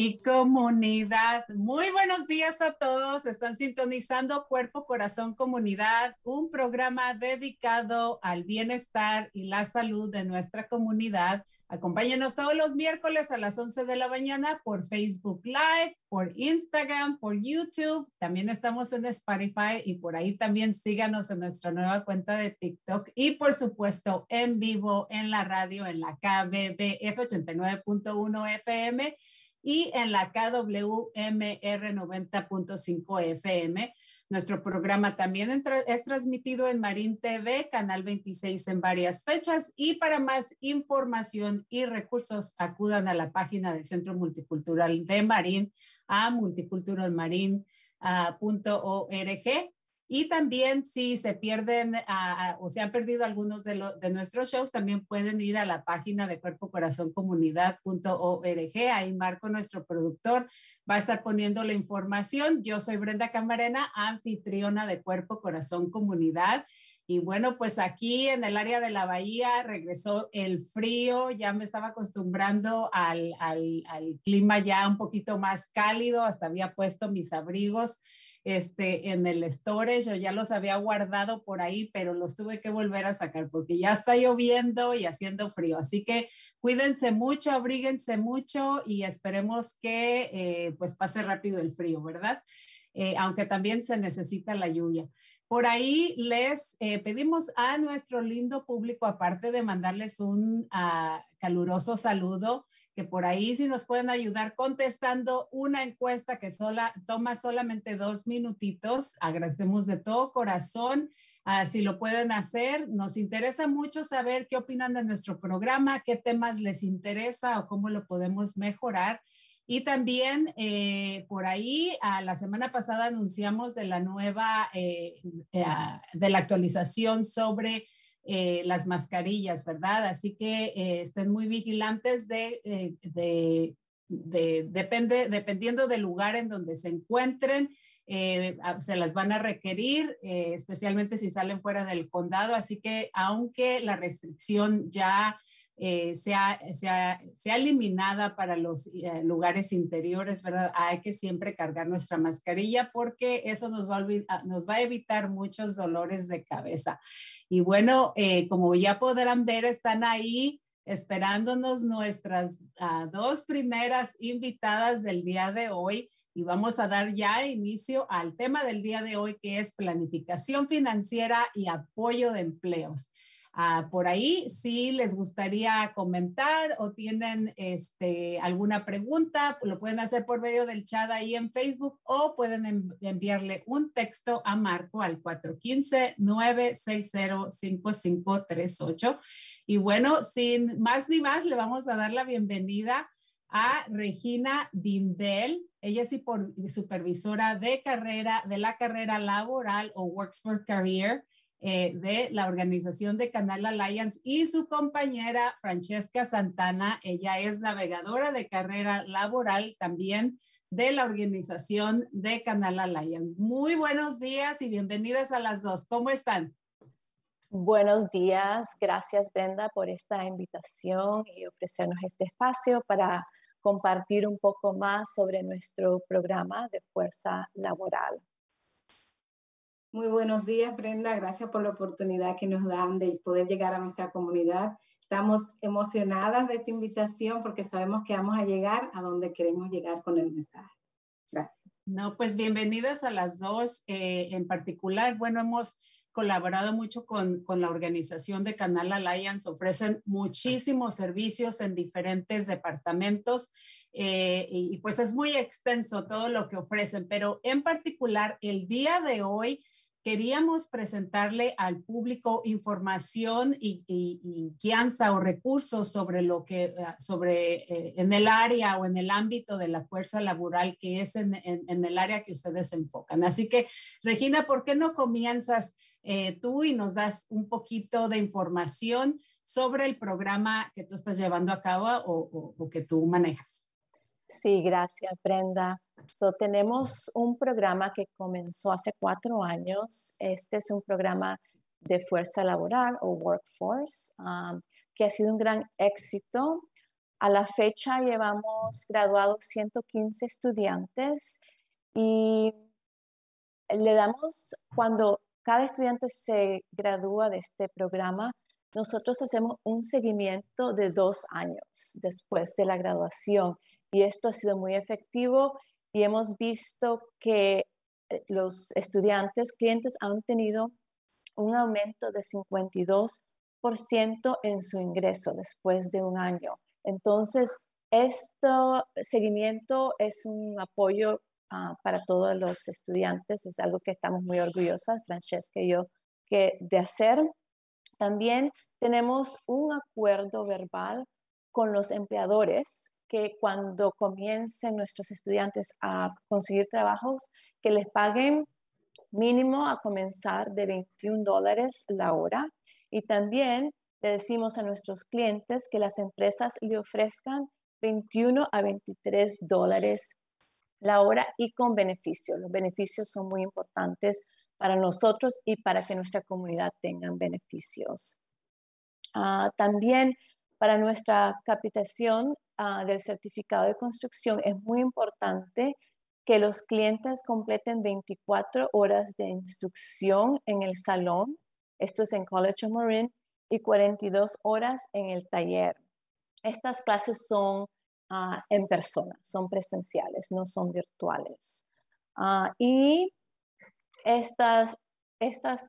y comunidad. Muy buenos días a todos. Están sintonizando Cuerpo, Corazón, Comunidad, un programa dedicado al bienestar y la salud de nuestra comunidad. Acompáñenos todos los miércoles a las 11 de la mañana por Facebook Live, por Instagram, por YouTube. También estamos en Spotify y por ahí también síganos en nuestra nueva cuenta de TikTok y por supuesto en vivo en la radio en la KBBF 89.1 FM y en la KWMR 90.5 FM. Nuestro programa también es transmitido en Marín TV, Canal 26 en varias fechas. Y para más información y recursos, acudan a la página del Centro Multicultural de Marín, a multiculturalmarin.org. Y también si se pierden ah, ah, o se han perdido algunos de, nuestros shows, también pueden ir a la página de cuerpo corazón comunidad.org. Ahí Marco, nuestro productor, va a estar poniendo la información. Yo soy Brenda Camarena, anfitriona de Cuerpo Corazón Comunidad. Y bueno, pues aquí en el área de la bahía regresó el frío, ya me estaba acostumbrando al, al clima ya un poquito más cálido, hasta había puesto mis abrigos este, en el storage, yo ya los había guardado por ahí, pero los tuve que volver a sacar porque ya está lloviendo y haciendo frío. Así que cuídense mucho, abríguense mucho y esperemos que eh, pues pase rápido el frío, ¿verdad? Eh, aunque también se necesita la lluvia. Por ahí les eh, pedimos a nuestro lindo público, aparte de mandarles un uh, caluroso saludo, que por ahí si nos pueden ayudar contestando una encuesta que sola, toma solamente dos minutitos. Agradecemos de todo corazón. Uh, si lo pueden hacer, nos interesa mucho saber qué opinan de nuestro programa, qué temas les interesa o cómo lo podemos mejorar. Y también eh, por ahí, a la semana pasada anunciamos de la nueva, eh, eh, de la actualización sobre eh, las mascarillas, ¿verdad? Así que eh, estén muy vigilantes de, eh, de, de, depende, dependiendo del lugar en donde se encuentren, eh, se las van a requerir, especialmente si salen fuera del condado. Así que aunque la restricción ya eh, sea, sea, sea, eliminada para los eh, lugares interiores, ¿verdad? Hay que siempre cargar nuestra mascarilla porque eso nos va a, nos va a evitar muchos dolores de cabeza. Y bueno, eh, como ya podrán ver, están ahí esperándonos nuestras uh, dos primeras invitadas del día de hoy y vamos a dar ya inicio al tema del día de hoy que es planificación financiera y apoyo de empleos. Ah, por ahí, si les gustaría comentar o tienen este, alguna pregunta, lo pueden hacer por medio del chat ahí en Facebook o pueden enviarle un texto a Marco al 415-960-5538. Y bueno, sin más ni más, le vamos a dar la bienvenida a Regina Dindel. Ella es supervisora de carrera, de la carrera laboral o Works for Career eh, de la organización de Canal Alliance y su compañera Francesca Santana. Ella es navegadora de carrera laboral también de la organización de Canal Alliance. Muy buenos días y bienvenidas a las dos. ¿Cómo están? Buenos días. Gracias, Brenda, por esta invitación y ofrecernos este espacio para compartir un poco más sobre nuestro programa de fuerza laboral. Muy buenos días, Brenda. Gracias por la oportunidad que nos dan de poder llegar a nuestra comunidad. Estamos emocionadas de esta invitación porque sabemos que vamos a llegar a donde queremos llegar con el mensaje. Gracias. No, pues bienvenidas a las dos. Eh, en particular, bueno, hemos colaborado mucho con, con, la organización de Canal Alliance. Ofrecen muchísimos servicios en diferentes departamentos eh, y, y pues es muy extenso todo lo que ofrecen, pero en particular el día de hoy queríamos presentarle al público información y, y, guianza o recursos sobre lo que, eh, sobre eh, en el área o en el ámbito de la fuerza laboral que es en, el área que ustedes se enfocan. Así que, Regina, ¿por qué no comienzas eh, tú y nos das un poquito de información sobre el programa que tú estás llevando a cabo o que tú manejas? Sí, gracias, Brenda. So, tenemos un programa que comenzó hace cuatro años. Este es un programa de fuerza laboral o workforce um, que ha sido un gran éxito. A la fecha llevamos graduados 115 estudiantes y le damos, cuando cada estudiante se gradúa de este programa, nosotros hacemos un seguimiento de dos años después de la graduación y esto ha sido muy efectivo y hemos visto que eh, los estudiantes, clientes han tenido un aumento de 52% en su ingreso después de un año. Entonces, este seguimiento es un apoyo ah, para todos los estudiantes, es algo que estamos muy orgullosas, Francesca y yo, que de hacer. También tenemos un acuerdo verbal con los empleadores que cuando comiencen nuestros estudiantes a conseguir trabajos, que les paguen mínimo a comenzar de 21 dólares la hora. Y también le decimos a nuestros clientes que las empresas le ofrezcan 21 a 23 dólares la hora y con beneficios. Los beneficios son muy importantes para nosotros y para que nuestra comunidad tenga beneficios. Ah, también para nuestra capitación Ah, del certificado de construcción, es muy importante que los clientes completen 24 horas de instrucción en el salón, esto es en College of Marin, y 42 horas en el taller. Estas clases son ah, en persona, son presenciales, no son virtuales. Ah, y estas, estas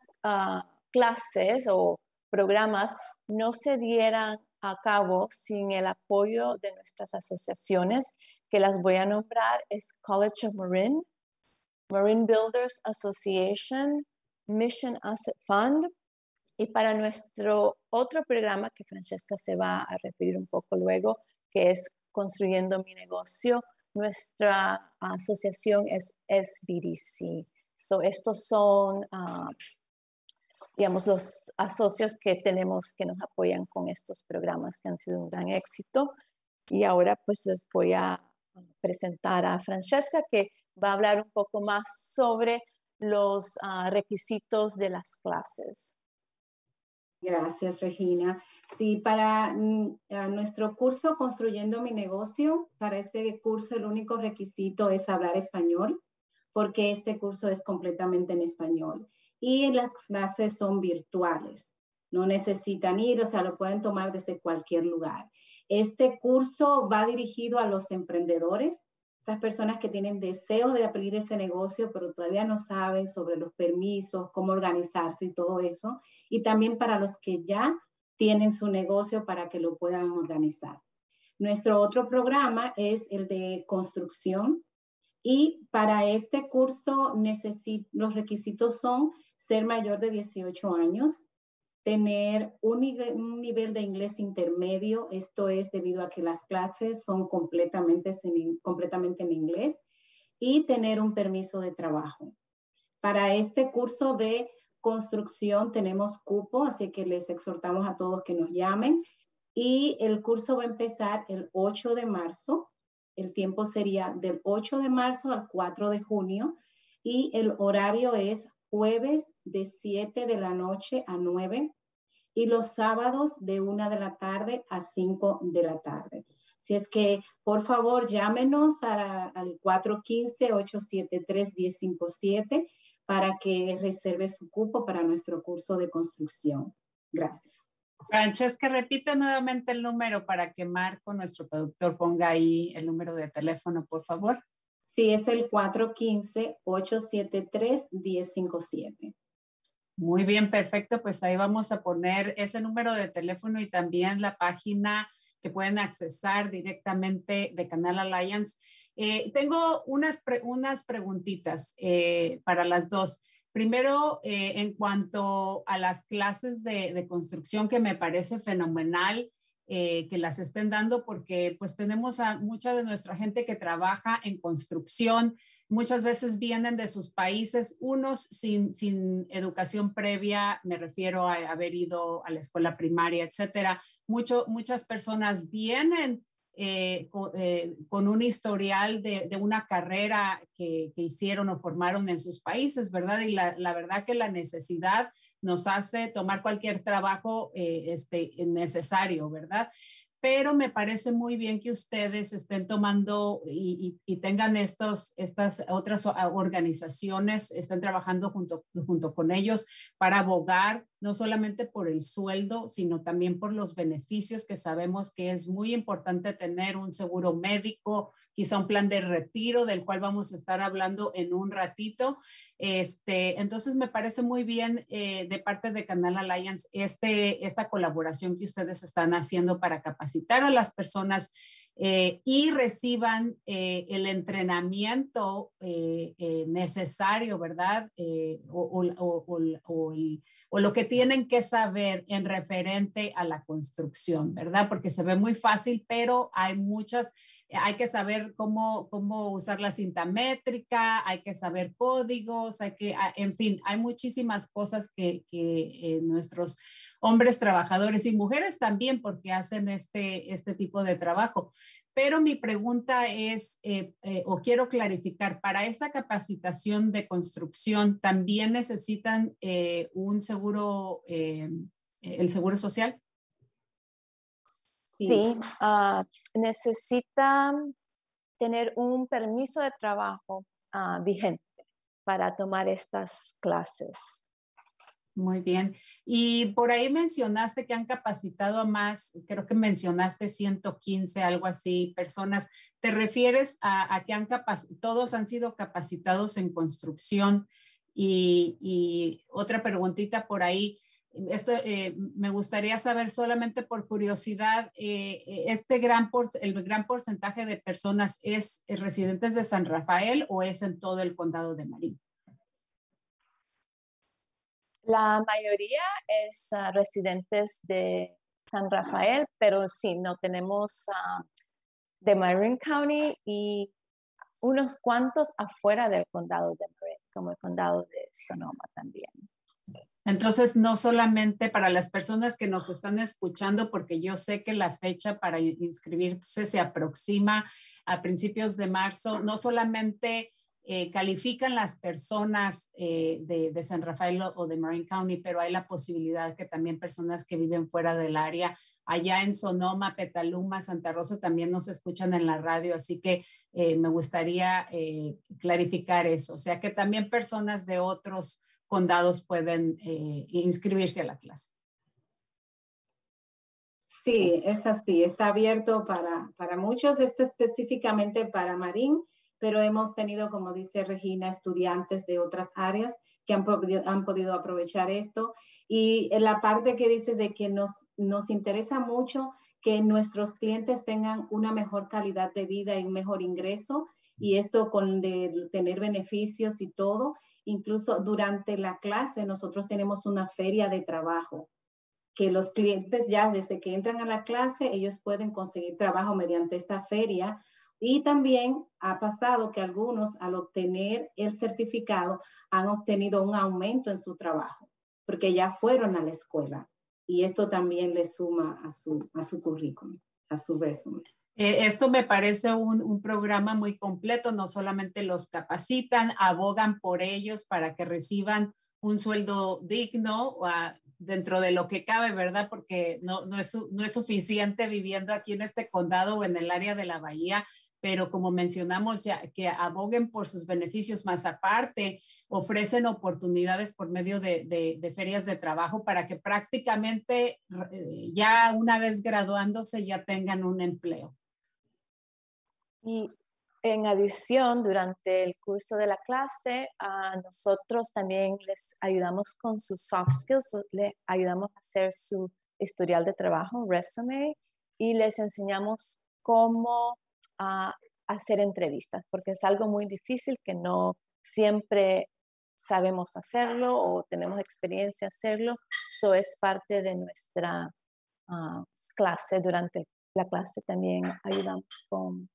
clases o programas no se dieran a cabo sin el apoyo de nuestras asociaciones, que las voy a nombrar, es College of Marine, Marine Builders Association, Mission Asset Fund, y para nuestro otro programa que Francesca se va a referir un poco luego, que es Construyendo mi negocio, nuestra asociación es SBDC. So, estos son uh, digamos, los asocios que tenemos que nos apoyan con estos programas que han sido un gran éxito. Y ahora pues les voy a presentar a Francesca que va a hablar un poco más sobre los ah, requisitos de las clases. Gracias, Regina. Sí, para mm, nuestro curso Construyendo mi negocio, para este curso el único requisito es hablar español, porque este curso es completamente en español y las clases son virtuales. No necesitan ir, o sea, lo pueden tomar desde cualquier lugar. Este curso va dirigido a los emprendedores esas personas que tienen deseos de abrir ese negocio, pero todavía no saben sobre los permisos, cómo organizarse y todo eso. Y también para los que ya tienen su negocio para que lo puedan organizar. Nuestro otro programa es el de construcción y para este curso los requisitos son ser mayor de 18 años, tener un nivel, de inglés intermedio, esto es debido a que las clases son completamente, completamente en inglés, y tener un permiso de trabajo. Para este curso de construcción tenemos cupo, así que les exhortamos a todos que nos llamen. Y el curso va a empezar el 8 de marzo. El tiempo sería del 8 de marzo al 4 de junio y el horario es jueves de 7 de la noche a 9 y los sábados de 1 de la tarde a 5 de la tarde. Si es que, por favor, llámenos al 415-873-1057 para que reserve su cupo para nuestro curso de construcción. Gracias. Francesca, repite nuevamente el número para que Marco, nuestro productor, ponga ahí el número de teléfono, por favor. Sí, es el 415-873-1057. Muy bien, perfecto. Pues ahí vamos a poner ese número de teléfono y también la página que pueden accesar directamente de Canal Alliance. Eh, tengo unas, unas preguntitas eh, para las dos. Primero, eh, en cuanto a las clases de, de, construcción, que me parece fenomenal que las estén dando, porque pues tenemos a mucha de nuestra gente que trabaja en construcción, Muchas veces vienen de sus países, unos sin, sin educación previa, me refiero a haber ido a la escuela primaria, etcétera. Mucho, muchas personas vienen eh, eh, con, un historial de, una carrera que, hicieron o formaron en sus países, ¿verdad? Y la, la verdad que la necesidad nos hace tomar cualquier trabajo eh, este, necesario, ¿verdad? Pero me parece muy bien que ustedes estén tomando y, tengan estos, estas otras organizaciones, estén trabajando junto, junto con ellos para abogar no solamente por el sueldo, sino también por los beneficios que sabemos que es muy importante tener un seguro médico, quizá un plan de retiro del cual vamos a estar hablando en un ratito. Este, entonces me parece muy bien eh, de parte de Canal Alliance este, esta colaboración que ustedes están haciendo para capacitar a las personas eh, y reciban eh, el entrenamiento necesario, ¿verdad? O, o, lo que tienen que saber en referente a la construcción, ¿verdad? Porque se ve muy fácil, pero hay muchas hay que saber cómo, cómo usar la cinta métrica, hay que saber códigos, hay que, ah, en fin, hay muchísimas cosas que, que eh, nuestros hombres trabajadores y mujeres también porque hacen este, este tipo de trabajo. Pero mi pregunta es, eh, eh, o quiero clarificar, para esta capacitación de construcción, ¿también necesitan un seguro, el seguro social? Sí, ah, necesita tener un permiso de trabajo ah, vigente para tomar estas clases. Muy bien. Y por ahí mencionaste que han capacitado a más, creo que mencionaste 115, algo así, personas. ¿Te refieres a, que han todos han sido capacitados en construcción? Y, y otra preguntita por ahí, esto eh, me gustaría saber solamente por curiosidad, eh, eh, este gran el gran porcentaje de personas es residentes de San Rafael o es en todo el condado de Marín? La mayoría es ah, residentes de San Rafael, pero sí, no tenemos ah, de Marin County y unos cuantos afuera del condado de Marin, como el condado de Sonoma también. Entonces, no solamente para las personas que nos están escuchando, porque yo sé que la fecha para inscribirse se aproxima a principios de marzo, no solamente eh, califican las personas eh, de, San Rafael o de Marin County, pero hay la posibilidad que también personas que viven fuera del área, allá en Sonoma, Petaluma, Santa Rosa, también nos escuchan en la radio, así que eh, me gustaría clarificar eso, o sea que también personas de otros condados pueden eh, inscribirse a la clase. Sí, es así, está abierto para, para muchos, este específicamente para Marín, pero hemos tenido, como dice Regina, estudiantes de otras áreas que han, han podido aprovechar esto. Y en la parte que dices de que nos, nos interesa mucho que nuestros clientes tengan una mejor calidad de vida y un mejor ingreso, y esto con de tener beneficios y todo. Incluso durante la clase nosotros tenemos una feria de trabajo que los clientes ya desde que entran a la clase, ellos pueden conseguir trabajo mediante esta feria. Y también ha pasado que algunos al obtener el certificado han obtenido un aumento en su trabajo, porque ya fueron a la escuela. Y esto también le suma a su, a su currículum, a su resumen. Eh, esto me parece un, programa muy completo, no solamente los capacitan, abogan por ellos para que reciban un sueldo digno, dentro de lo que cabe, ¿verdad? Porque no, no, es, no es suficiente viviendo aquí en este condado o en el área de la bahía, pero como mencionamos ya, que aboguen por sus beneficios más aparte, ofrecen oportunidades por medio de, de, ferias de trabajo para que prácticamente eh, ya una vez graduándose ya tengan un empleo. Y en adición, durante el curso de la clase, a nosotros también les ayudamos con sus soft skills, les ayudamos a hacer su historial de trabajo, resume, y les enseñamos cómo ah, hacer entrevistas, porque es algo muy difícil que no siempre sabemos hacerlo o tenemos experiencia hacerlo. Eso es parte de nuestra ah, clase. Durante la clase también ayudamos con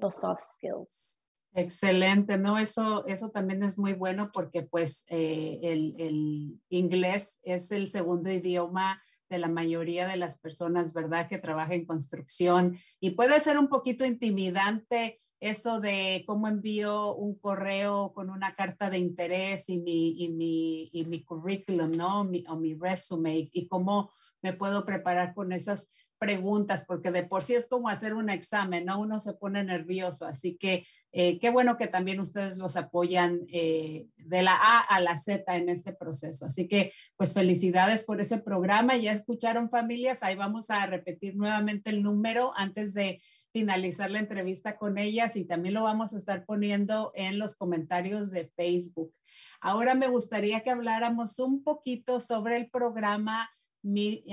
los soft skills. Excelente, ¿no? Eso, eso también es muy bueno porque pues eh, el, el, inglés es el segundo idioma de la mayoría de las personas, ¿verdad? Que trabajan en construcción y puede ser un poquito intimidante eso de cómo envío un correo con una carta de interés y mi, y mi, y mi currículum, ¿no? Mi, o mi resume y cómo me puedo preparar con esas preguntas, porque de por sí es como hacer un examen, ¿no? Uno se pone nervioso, así que eh, qué bueno que también ustedes los apoyan eh, de la A a la Z en este proceso. Así que, pues felicidades por ese programa. Ya escucharon familias, ahí vamos a repetir nuevamente el número antes de finalizar la entrevista con ellas y también lo vamos a estar poniendo en los comentarios de Facebook. Ahora me gustaría que habláramos un poquito sobre el programa mi,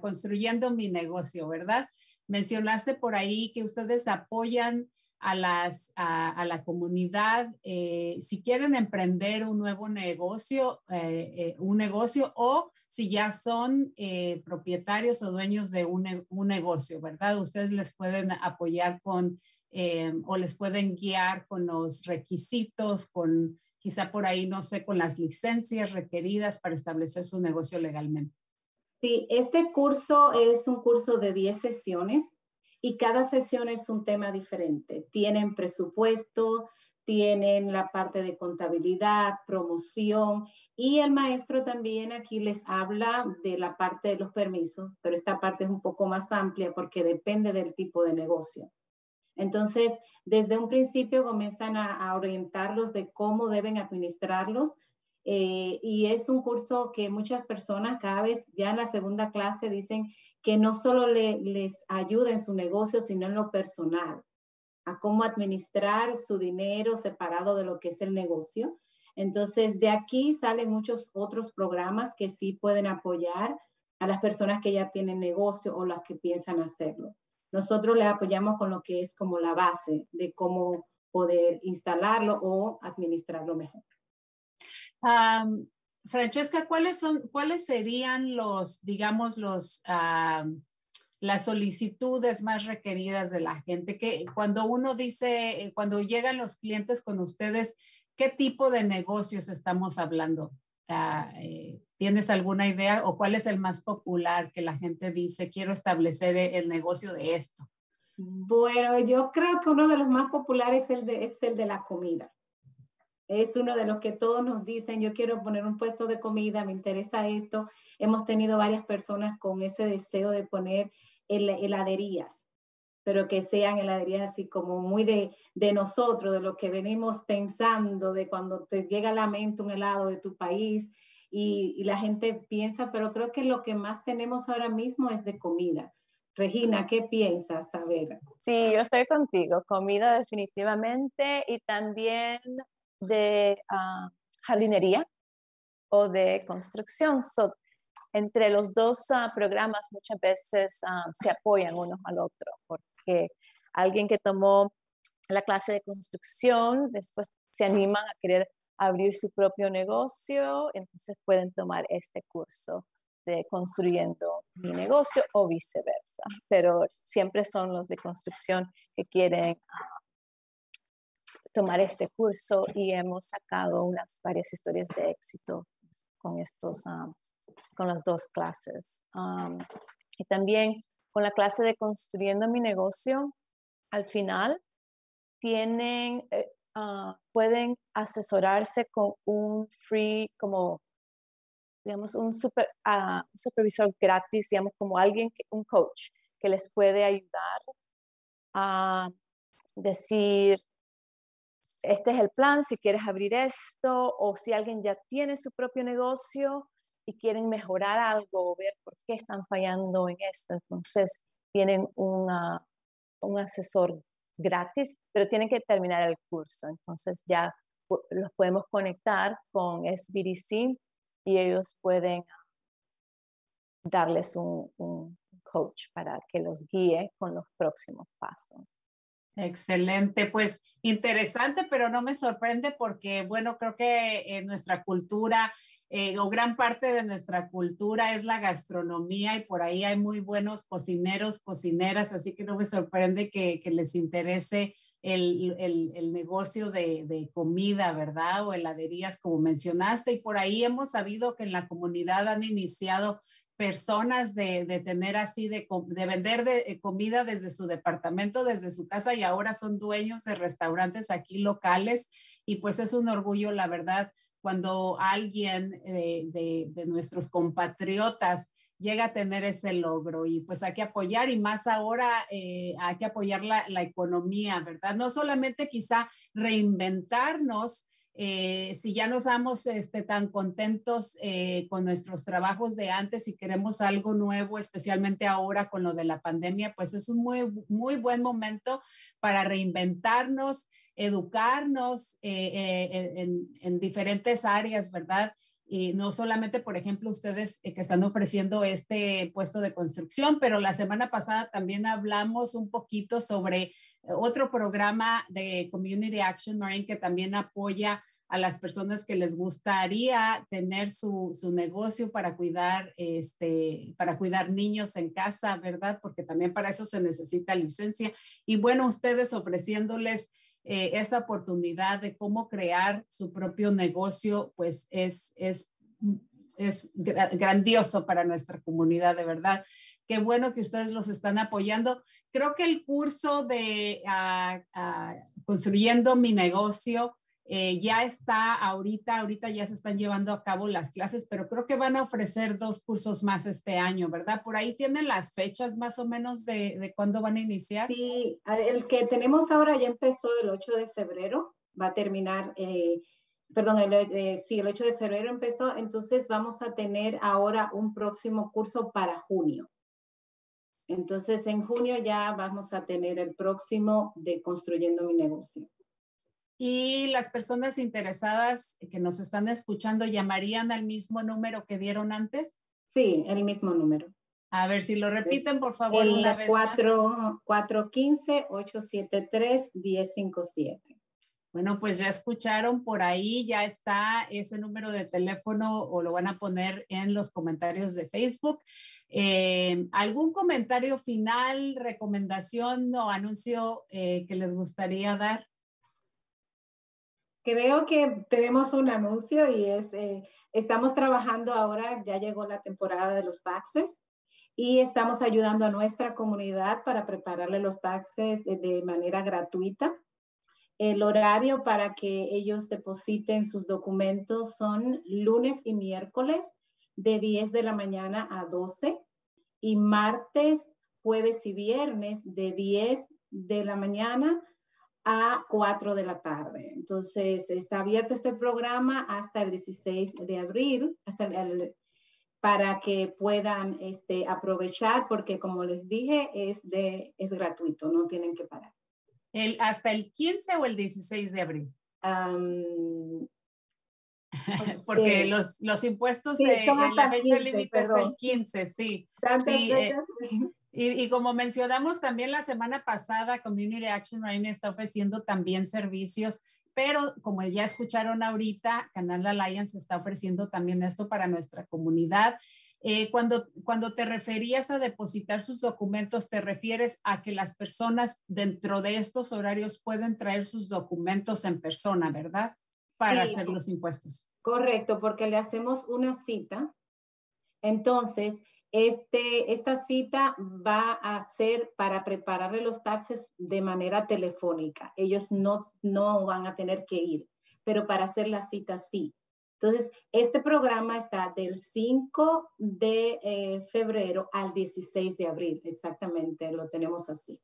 construyendo mi negocio, ¿verdad? Mencionaste por ahí que ustedes apoyan a, las, a, la comunidad eh, si quieren emprender un nuevo negocio, eh, eh, un negocio o si ya son propietarios o dueños de un, un, negocio, ¿verdad? Ustedes les pueden apoyar con o les pueden guiar con los requisitos, con quizá por ahí, no sé, con las licencias requeridas para establecer su negocio legalmente. Sí, este curso es un curso de 10 sesiones y cada sesión es un tema diferente. Tienen presupuesto, tienen la parte de contabilidad, promoción y el maestro también aquí les habla de la parte de los permisos, pero esta parte es un poco más amplia porque depende del tipo de negocio. Entonces, desde un principio comienzan a, orientarlos de cómo deben administrarlos. Eh, y es un curso que muchas personas cada vez ya en la segunda clase dicen que no solo les ayuda en su negocio, sino en lo personal, a cómo administrar su dinero separado de lo que es el negocio. Entonces, de aquí salen muchos otros programas que sí pueden apoyar a las personas que ya tienen negocio o las que piensan hacerlo nosotros le apoyamos con lo que es como la base de cómo poder instalarlo o administrarlo mejor. Francesca, ¿cuáles son, cuáles serían los, digamos, los, las solicitudes más requeridas de la gente? Que cuando uno dice, eh, cuando llegan los clientes con ustedes, ¿qué tipo de negocios estamos hablando? Eh, ¿Tienes alguna idea o cuál es el más popular que la gente dice, quiero establecer e-, el negocio de esto? Bueno, yo creo que uno de los más populares es el de, es el de la comida. Es uno de los que todos nos dicen, yo quiero poner un puesto de comida, me interesa esto. Hemos tenido varias personas con ese deseo de poner heladerías, pero que sean heladerías así como muy de, de nosotros, de lo que venimos pensando, de cuando te llega a la mente un helado de tu país y, la gente piensa, pero creo que lo que más tenemos ahora mismo es de comida. Regina, ¿qué piensas? A ver. Sí, yo estoy contigo. Comida definitivamente y también de ah, jardinería o de construcción. Entre los dos ah, programas muchas veces ah, se apoyan uno al otro porque alguien que tomó la clase de construcción después se animan a querer abrir su propio negocio, entonces pueden tomar este curso de construyendo mi negocio o viceversa, pero siempre son los de construcción que quieren ah, tomar este curso y hemos sacado unas varias historias de éxito con estos, con las dos clases. y también con la clase de construyendo mi negocio, al final tienen, eh, Ah, pueden asesorarse con un free, como, digamos, un super, uh, supervisor gratis, digamos, como alguien, un coach, que les puede ayudar a decir, este es el plan, si quieres abrir esto, o si alguien ya tiene su propio negocio y quieren mejorar algo o ver por qué están fallando en esto. Entonces, tienen una, un asesor gratis, pero tienen que terminar el curso. Entonces ya los podemos conectar con SBDC y ellos pueden darles un, un coach para que los guíe con los próximos pasos. Excelente, pues interesante, pero no me sorprende porque, bueno, creo que en nuestra cultura eh, o gran parte de nuestra cultura es la gastronomía y por ahí hay muy buenos cocineros, cocineras, así que no me sorprende que, les interese el, negocio de, comida, ¿verdad? O heladerías, como mencionaste. Y por ahí hemos sabido que en la comunidad han iniciado personas de, tener así, de, de vender de, eh, comida desde su departamento, desde su casa y ahora son dueños de restaurantes aquí locales. Y pues es un orgullo, la verdad, cuando alguien eh, de, nuestros compatriotas llega a tener ese logro y pues hay que apoyar y más ahora eh, hay que apoyar la, economía, ¿verdad? No solamente quizá reinventarnos. Eh, si ya nos damos este, tan contentos con nuestros trabajos de antes y queremos algo nuevo, especialmente ahora con lo de la pandemia, pues es un muy, muy buen momento para reinventarnos, educarnos eh, eh, en, diferentes áreas, ¿verdad? Y no solamente, por ejemplo, ustedes eh, que están ofreciendo este puesto de construcción, pero la semana pasada también hablamos un poquito sobre otro programa de Community Action Marine que también apoya a las personas que les gustaría tener su, su, negocio para cuidar, este, para cuidar niños en casa, ¿verdad? Porque también para eso se necesita licencia. Y bueno, ustedes ofreciéndoles eh, esta oportunidad de cómo crear su propio negocio, pues es, es, es grandioso para nuestra comunidad, de verdad. Qué bueno que ustedes los están apoyando. Creo que el curso de ah, ah, Construyendo mi negocio eh, ya está ahorita, ahorita ya se están llevando a cabo las clases, pero creo que van a ofrecer dos cursos más este año, ¿verdad? Por ahí tienen las fechas más o menos de, de cuándo van a iniciar. Sí, el que tenemos ahora ya empezó el 8 de febrero, va a terminar, eh, perdón, el, eh, sí, el 8 de febrero empezó, entonces vamos a tener ahora un próximo curso para junio. Entonces, en junio ya vamos a tener el próximo de Construyendo mi negocio. Y las personas interesadas que nos están escuchando llamarían al mismo número que dieron antes. Sí, el mismo número. A ver si lo repiten, por favor, una vez 4, 415-873-1057. Bueno, pues ya escucharon por ahí, ya está ese número de teléfono o lo van a poner en los comentarios de Facebook. Eh, ¿Algún comentario final, recomendación o anuncio eh, que les gustaría dar? Creo que tenemos un anuncio y es, eh, estamos trabajando ahora, ya llegó la temporada de los taxes y estamos ayudando a nuestra comunidad para prepararle los taxes de, manera gratuita. El horario para que ellos depositen sus documentos son lunes y miércoles de 10 de la mañana a 12 y martes, jueves y viernes de 10 de la mañana a 4 de la tarde. Entonces, está abierto este programa hasta el 16 de abril, hasta el, para que puedan este, aprovechar, porque como les dije, es, de, es gratuito, no tienen que pagar. El, ¿Hasta el 15 o el 16 de abril? porque los, los impuestos, sí, eh, la fecha límite es el 15, sí. sí eh, y, y, como mencionamos también la semana pasada, Community Action Rain está ofreciendo también servicios pero como ya escucharon ahorita, Canal Alliance está ofreciendo también esto para nuestra comunidad. Eh, cuando, cuando te referías a depositar sus documentos, te refieres a que las personas dentro de estos horarios pueden traer sus documentos en persona, ¿verdad? Para hacer los impuestos. Correcto, porque le hacemos una cita. Entonces, este, esta cita va a ser para prepararle los taxes de manera telefónica. Ellos no, no van a tener que ir, pero para hacer la cita sí. Entonces, este programa está del 5 de eh, febrero al 16 de abril, exactamente, lo tenemos así.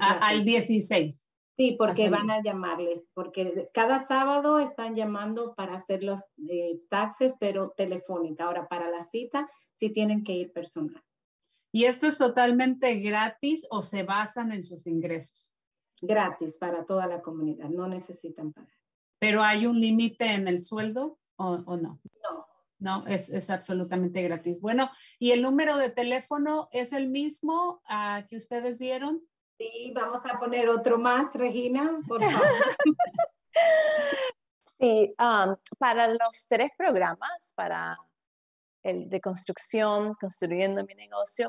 al 16. Sí, porque van a llamarles, porque cada sábado están llamando para hacer los eh, taxes, pero telefónica. Ahora, para la cita, sí tienen que ir personal. ¿Y esto es totalmente gratis o se basan en sus ingresos? Gratis para toda la comunidad, no necesitan pagar. ¿Pero hay un límite en el sueldo o, no? No. No, es, es, absolutamente gratis. Bueno, ¿y el número de teléfono es el mismo uh, que ustedes dieron? Sí, vamos a poner otro más, Regina, por favor. sí, um, para los tres programas, para el de construcción, construyendo mi negocio,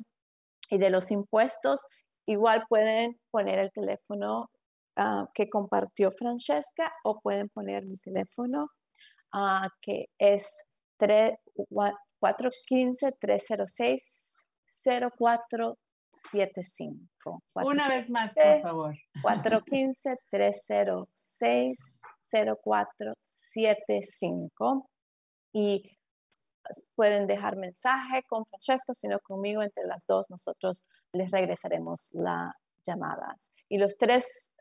y de los impuestos, igual pueden poner el teléfono uh, que compartió Francesca o pueden poner mi teléfono uh, que es 415-306-04 75. Una vez más, por favor. 415-306-0475. Y pueden dejar mensaje con Francesco, sino conmigo, entre las dos, nosotros les regresaremos las llamadas. Y los tres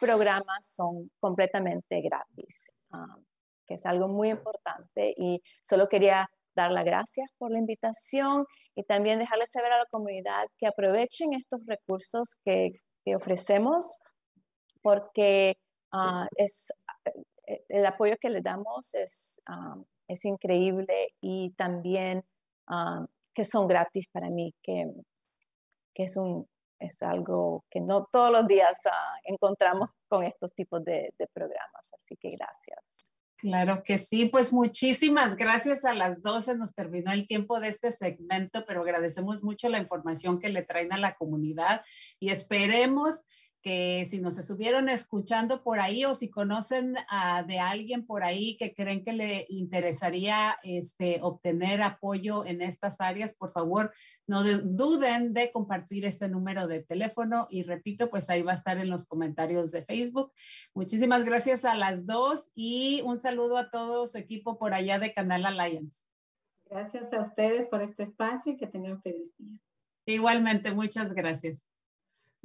programas son completamente gratis, um, que es algo muy importante. Y solo quería dar las gracias por la invitación y también dejarles saber a la comunidad que aprovechen estos recursos que, que ofrecemos porque ah, es, eh, el apoyo que le damos es, ah, es increíble y también ah, que son gratis para mí, que, que es, un, es algo que no todos los días encontramos con estos tipos de, de programas. Así que gracias. Claro que sí, pues muchísimas gracias a las 12. Nos terminó el tiempo de este segmento, pero agradecemos mucho la información que le traen a la comunidad y esperemos que si nos estuvieron escuchando por ahí o si conocen de alguien por ahí que creen que le interesaría este, obtener apoyo en estas áreas, por favor, no duden de compartir este número de teléfono y repito, pues ahí va a estar en los comentarios de Facebook. Muchísimas gracias a las dos y un saludo a todo su equipo por allá de Canal Alliance. Gracias a ustedes por este espacio y que tengan feliz día. Igualmente, muchas gracias.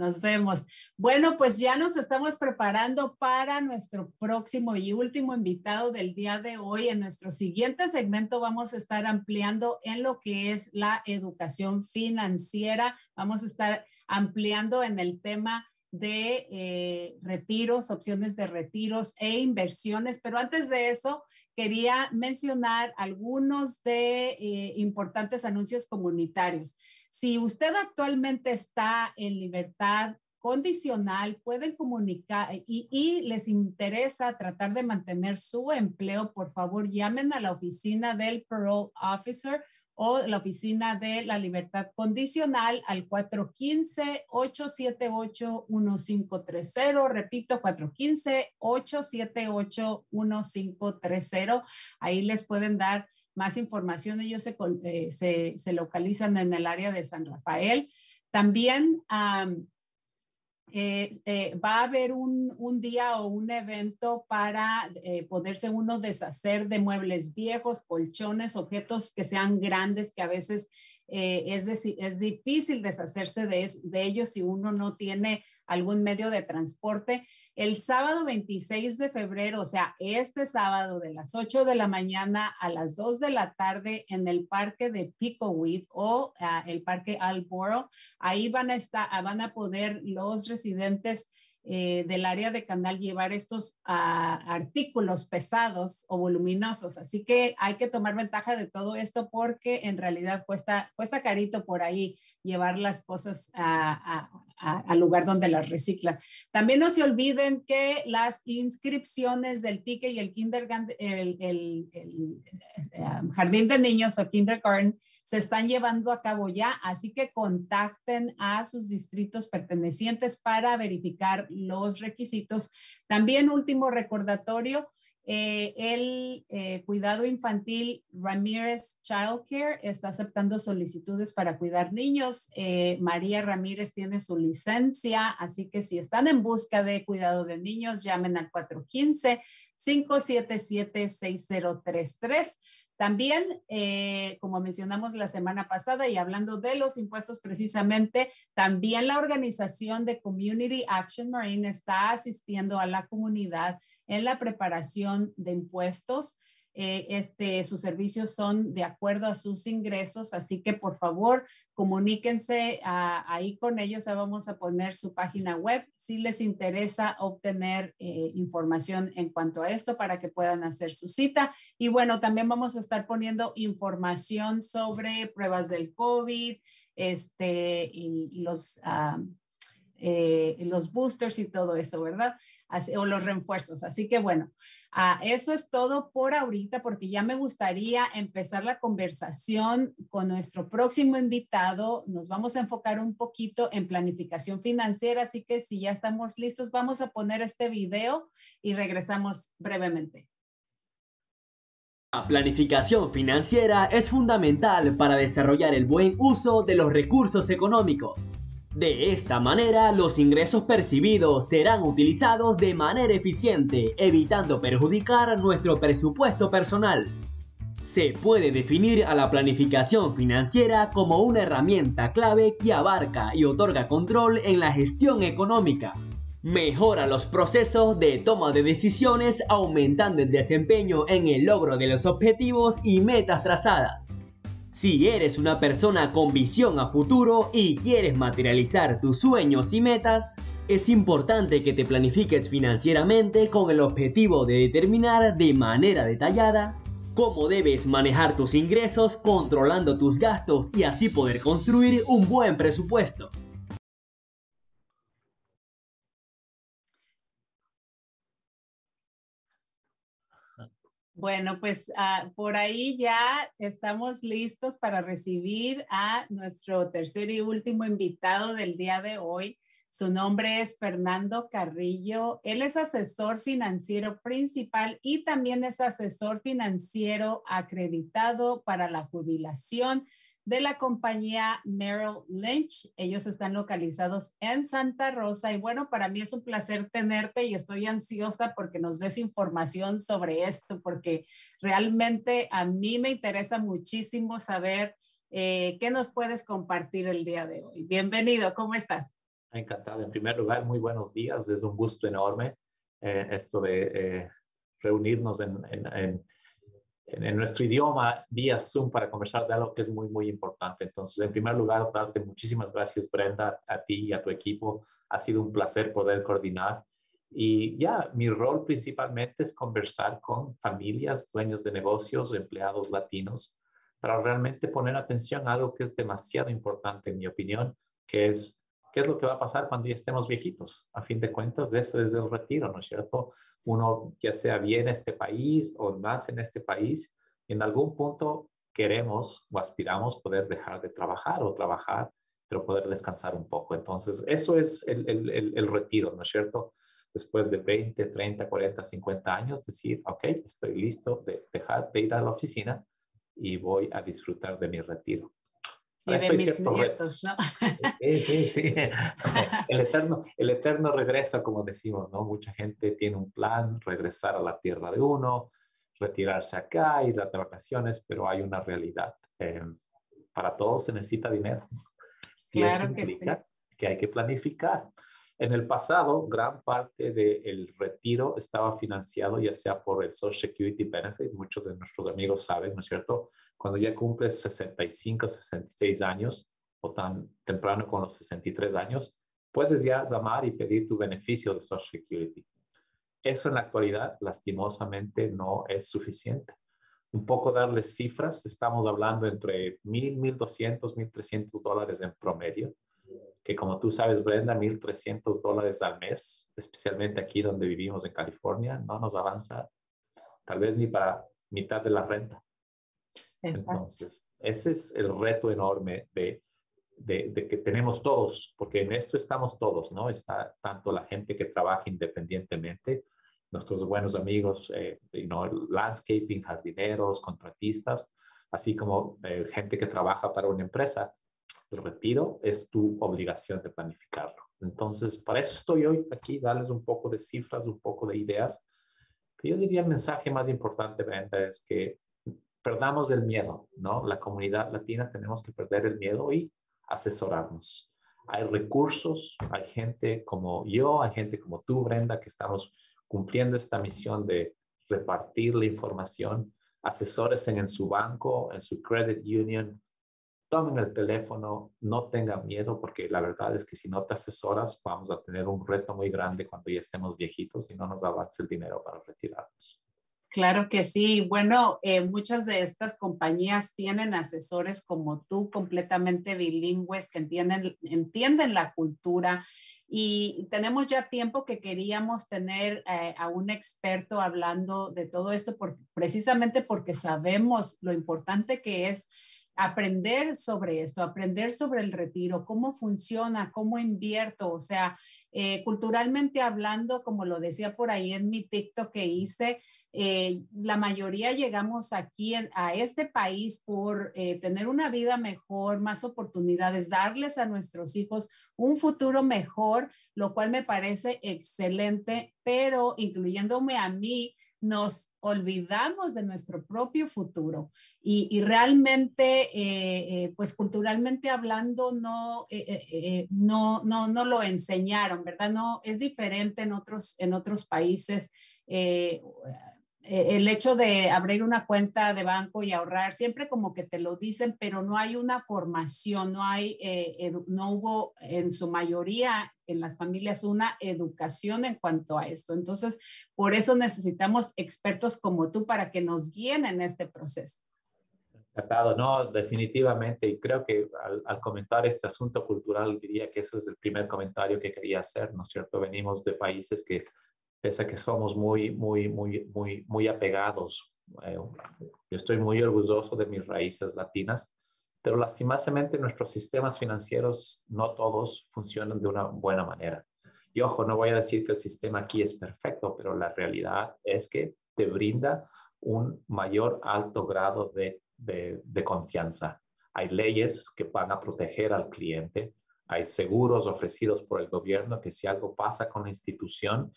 Nos vemos. Bueno, pues ya nos estamos preparando para nuestro próximo y último invitado del día de hoy. En nuestro siguiente segmento vamos a estar ampliando en lo que es la educación financiera. Vamos a estar ampliando en el tema de eh, retiros, opciones de retiros e inversiones. Pero antes de eso, quería mencionar algunos de eh, importantes anuncios comunitarios. Si usted actualmente está en libertad condicional, pueden comunicar y, y, les interesa tratar de mantener su empleo, por favor llamen a la oficina del parole officer o la oficina de la libertad condicional al 415-878-1530. Repito, 415-878-1530. Ahí les pueden dar más información. Ellos se, eh, se, se, localizan en el área de San Rafael. También eh, eh, va a haber un, un, día o un evento para poderse uno deshacer de muebles viejos, colchones, objetos que sean grandes, que a veces es, es, difícil deshacerse de, de ellos si uno no tiene algún medio de transporte. El sábado 26 de febrero, o sea, este sábado de las 8 de la mañana a las 2 de la tarde en el parque de Picoweed o uh, el parque Alboro, ahí van a, estar, van a poder los residentes eh, del área de canal llevar estos uh, artículos pesados o voluminosos. Así que hay que tomar ventaja de todo esto porque en realidad cuesta, cuesta carito por ahí llevar las cosas al lugar donde las reciclan. También no se olviden que las inscripciones del ticket y el kindergarten, el, el, el, um, jardín de niños o kindergarten se están llevando a cabo ya, así que contacten a sus distritos pertenecientes para verificar los requisitos. También último recordatorio, eh, el eh, cuidado infantil Ramírez Child Care está aceptando solicitudes para cuidar niños. Eh, María Ramírez tiene su licencia, así que si están en busca de cuidado de niños, llamen al 415-577-6033. También, eh, como mencionamos la semana pasada y hablando de los impuestos precisamente, también la organización de Community Action Marine está asistiendo a la comunidad en la preparación de impuestos. Eh, este, sus servicios son de acuerdo a sus ingresos, así que por favor comuníquense ahí con ellos. vamos a poner su página web si les interesa obtener eh, información en cuanto a esto para que puedan hacer su cita. Y bueno, también vamos a estar poniendo información sobre pruebas del COVID este, y, los, ah, eh, los boosters y todo eso, ¿verdad? O los refuerzos. Así que bueno, uh, eso es todo por ahorita porque ya me gustaría empezar la conversación con nuestro próximo invitado. Nos vamos a enfocar un poquito en planificación financiera, así que si ya estamos listos, vamos a poner este video y regresamos brevemente. La planificación financiera es fundamental para desarrollar el buen uso de los recursos económicos. De esta manera, los ingresos percibidos serán utilizados de manera eficiente, evitando perjudicar nuestro presupuesto personal. Se puede definir a la planificación financiera como una herramienta clave que abarca y otorga control en la gestión económica. Mejora los procesos de toma de decisiones aumentando el desempeño en el logro de los objetivos y metas trazadas. Si eres una persona con visión a futuro y quieres materializar tus sueños y metas, es importante que te planifiques financieramente con el objetivo de determinar de manera detallada cómo debes manejar tus ingresos controlando tus gastos y así poder construir un buen presupuesto. Bueno, pues uh, por ahí ya estamos listos para recibir a nuestro tercer y último invitado del día de hoy. Su nombre es Fernando Carrillo. Él es asesor financiero principal y también es asesor financiero acreditado para la jubilación de la compañía Merrill Lynch. Ellos están localizados en Santa Rosa y bueno, para mí es un placer tenerte y estoy ansiosa porque nos des información sobre esto, porque realmente a mí me interesa muchísimo saber eh, qué nos puedes compartir el día de hoy. Bienvenido, ¿cómo estás? Encantado. En primer lugar, muy buenos días. Es un gusto enorme eh, esto de eh, reunirnos en, en en, nuestro idioma vía Zoom para conversar de algo que es muy, muy importante. Entonces, en primer lugar, darte muchísimas gracias, Brenda, a ti y a tu equipo. Ha sido un placer poder coordinar. Y ya, mi rol principalmente es conversar con familias, dueños de negocios, empleados latinos, para realmente poner atención a algo que es demasiado importante, en mi opinión, que es qué es lo que va a pasar cuando ya estemos viejitos. A fin de cuentas, eso es el retiro, ¿no es cierto? Uno ya sea bien en este país o más en este país, en algún punto queremos o aspiramos poder dejar de trabajar o trabajar, pero poder descansar un poco. Entonces, eso es el, el, el retiro, ¿no es cierto? Después de 20, 30, 40, 50 años, decir, ok, estoy listo de dejar de ir a la oficina y voy a disfrutar de mi retiro mis nietos, ¿no? Sí, sí, sí. El eterno, el eterno regresa, como decimos, ¿no? Mucha gente tiene un plan, regresar a la tierra de uno, retirarse acá, ir a vacaciones, pero hay una realidad. Eh, para todos se necesita dinero. claro que sí. Que hay que planificar. En el pasado, gran parte del retiro estaba financiado ya sea por el Social Security Benefit, muchos de nuestros amigos saben, ¿no es cierto? Cuando ya cumples 65, 66 años o tan temprano con los 63 años, puedes ya llamar y pedir tu beneficio de Social Security. Eso en la actualidad, lastimosamente, no es suficiente. Un poco darles cifras, estamos hablando entre 1.000, 1.200, 1.300 dólares en promedio, que como tú sabes, Brenda, 1.300 dólares al mes, especialmente aquí donde vivimos en California, no nos avanza tal vez ni para mitad de la renta. Entonces, ese es el reto enorme de de, que tenemos todos, porque en esto estamos todos, ¿no? Está tanto la gente que trabaja independientemente, nuestros buenos amigos, eh, you landscaping, jardineros, contratistas, así como eh, gente que trabaja para una empresa. El retiro es tu obligación de planificarlo. Entonces, para eso estoy hoy aquí, darles un poco de cifras, un poco de ideas. Yo diría el mensaje más importante, Brenda, es que perdamos el miedo, ¿no? La comunidad latina tenemos que perder el miedo y asesorarnos. Hay recursos, hay gente como yo, hay gente como tú, Brenda, que estamos cumpliendo esta misión de repartir la información. Asesores en su banco, en su credit union. Tomen el teléfono, no tengan miedo, porque la verdad es que si no te asesoras, vamos a tener un reto muy grande cuando ya estemos viejitos y no nos avance el dinero para retirarnos. Claro que sí. Bueno, eh, muchas de estas compañías tienen asesores como tú, completamente bilingües, que entienden, entienden la cultura. Y tenemos ya tiempo que queríamos tener eh, a un experto hablando de todo esto, precisamente porque sabemos lo importante que es aprender sobre esto, aprender sobre el retiro, cómo funciona, cómo invierto, o sea, eh, culturalmente hablando, como lo decía por ahí en mi TikTok que hice, eh, la mayoría llegamos aquí a este país por eh, tener una vida mejor, más oportunidades, darles a nuestros hijos un futuro mejor, lo cual me parece excelente, pero incluyéndome a mí, nos olvidamos de nuestro propio futuro y, realmente, eh, pues culturalmente hablando, no, no, no, no lo enseñaron, ¿verdad? No, es diferente en otros, en otros países. Eh, el hecho de abrir una cuenta de banco y ahorrar, siempre como que te lo dicen, pero no hay una formación, no hay, eh, no hubo en su mayoría en las familias una educación en cuanto a esto. Entonces, por eso necesitamos expertos como tú para que nos guíen en este proceso. Encantado, no, definitivamente. Y creo que al, al, comentar este asunto cultural, diría que ese es el primer comentario que quería hacer, ¿no es cierto? Venimos de países que pese a que somos muy, muy, muy, muy, muy apegados. Eh, yo estoy muy orgulloso de mis raíces latinas, pero lastimosamente nuestros sistemas financieros no todos funcionan de una buena manera. Y ojo, no voy a decir que el sistema aquí es perfecto, pero la realidad es que te brinda un mayor alto grado de, de, de confianza. Hay leyes que van a proteger al cliente, hay seguros ofrecidos por el gobierno que si algo pasa con la institución,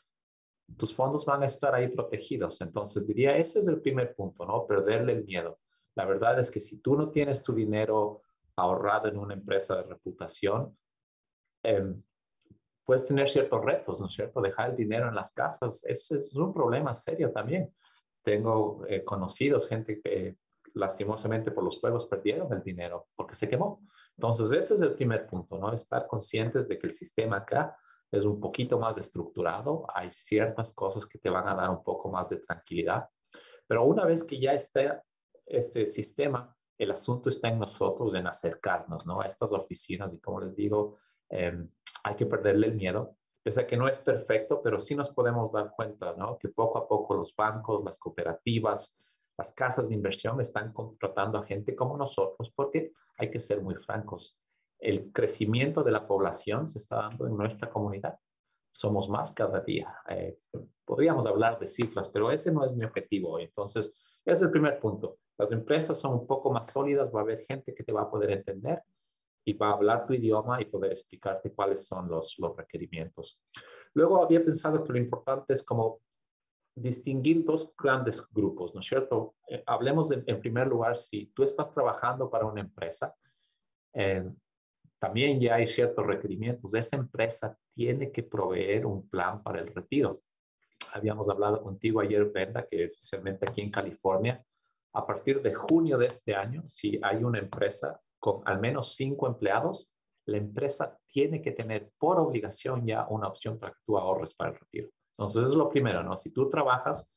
tus fondos van a estar ahí protegidos. Entonces diría, ese es el primer punto, ¿no? Perderle el miedo. La verdad es que si tú no tienes tu dinero ahorrado en una empresa de reputación, em, puedes tener ciertos retos, ¿no es cierto? Dejar el dinero en las casas, ese es un problema serio también. Tengo eh, conocidos, gente que lastimosamente por los juegos perdieron el dinero porque se quemó. Entonces, ese es el primer punto, ¿no? Estar conscientes de que el sistema acá es un poquito más estructurado, hay ciertas cosas que te van a dar un poco más de tranquilidad, pero una vez que ya está este sistema, el asunto está en nosotros, en acercarnos ¿no? a estas oficinas y como les digo, em, hay que perderle el miedo, pese a que no es perfecto, pero sí nos podemos dar cuenta ¿no? que poco a poco los bancos, las cooperativas, las casas de inversión están contratando a gente como nosotros, porque hay que ser muy francos el crecimiento de la población se está dando en nuestra comunidad. Somos más cada día. Eh, podríamos hablar de cifras, pero ese no es mi objetivo. Entonces, ese es el primer punto. Las empresas son un poco más sólidas, va a haber gente que te va a poder entender y va a hablar tu idioma y poder explicarte cuáles son los, los requerimientos. Luego había pensado que lo importante es como distinguir dos grandes grupos, ¿no es cierto? Eh, hablemos de, en primer lugar, si tú estás trabajando para una empresa, eh, también ya hay ciertos requerimientos. Esa empresa tiene que proveer un plan para el retiro. Habíamos hablado contigo ayer, Brenda, que especialmente aquí en California, a partir de junio de este año, si hay una empresa con al menos cinco empleados, la empresa tiene que tener por obligación ya una opción para que tú ahorres para el retiro. Entonces, eso es lo primero, ¿no? Si tú trabajas,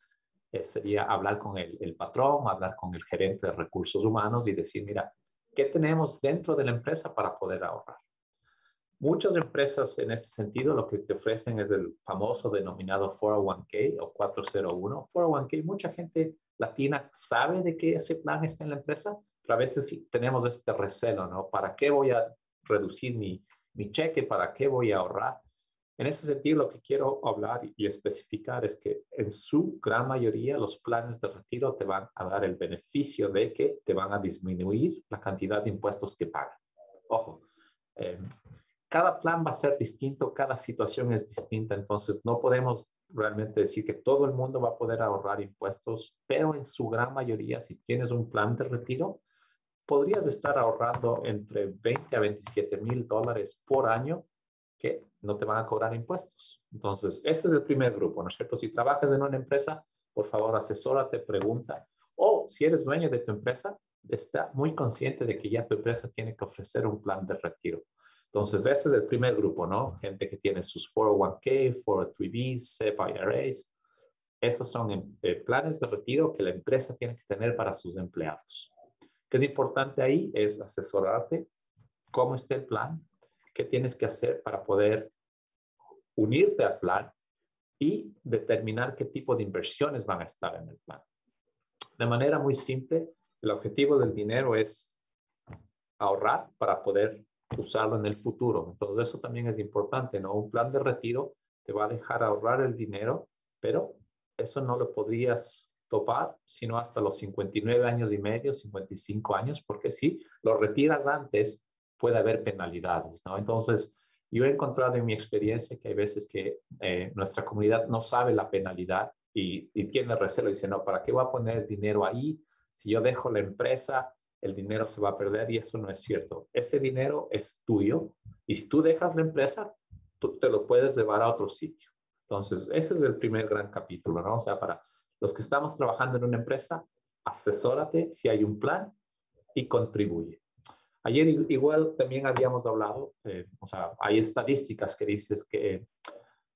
eh, sería hablar con el, el patrón, hablar con el gerente de recursos humanos y decir, mira, ¿qué tenemos dentro de la empresa para poder ahorrar? Muchas empresas en ese sentido lo que te ofrecen es el famoso denominado 401k o 401. 401k, mucha gente latina sabe de que ese plan está en la empresa, pero a veces tenemos este recelo, ¿no? ¿Para qué voy a reducir mi, mi cheque? ¿Para qué voy a ahorrar? En ese sentido, lo que quiero hablar y especificar es que en su gran mayoría los planes de retiro te van a dar el beneficio de que te van a disminuir la cantidad de impuestos que pagan. Ojo, eh, cada plan va a ser distinto, cada situación es distinta, entonces no podemos realmente decir que todo el mundo va a poder ahorrar impuestos, pero en su gran mayoría, si tienes un plan de retiro, podrías estar ahorrando entre 20 a 27 mil dólares por año que no te van a cobrar impuestos. Entonces, ese es el primer grupo, ¿no es cierto? Si trabajas en una empresa, por favor, asesórate, pregunta. O si eres dueño de tu empresa, está muy consciente de que ya tu empresa tiene que ofrecer un plan de retiro. Entonces, ese es el primer grupo, ¿no? Gente que tiene sus 401k, 403bs, SEP IRAs. Esos son eh, planes de retiro que la empresa tiene que tener para sus empleados. ¿Qué es importante ahí? Es asesorarte cómo está el plan, qué tienes que hacer para poder unirte al plan y determinar qué tipo de inversiones van a estar en el plan. De manera muy simple, el objetivo del dinero es ahorrar para poder usarlo en el futuro. Entonces eso también es importante, ¿no? Un plan de retiro te va a dejar ahorrar el dinero, pero eso no lo podrías topar sino hasta los 59 años y medio, 55 años, porque si lo retiras antes, puede haber penalidades, ¿no? Entonces, yo he encontrado en mi experiencia que hay veces que eh, nuestra comunidad no sabe la penalidad y, y tiene recelo y dice, no, ¿para qué voy a poner dinero ahí? Si yo dejo la empresa, el dinero se va a perder y eso no es cierto. Ese dinero es tuyo y si tú dejas la empresa, tú te lo puedes llevar a otro sitio. Entonces, ese es el primer gran capítulo, ¿no? O sea, para los que estamos trabajando en una empresa, asesórate si hay un plan y contribuye. Ayer igual también habíamos hablado, eh, o sea, hay estadísticas que dices que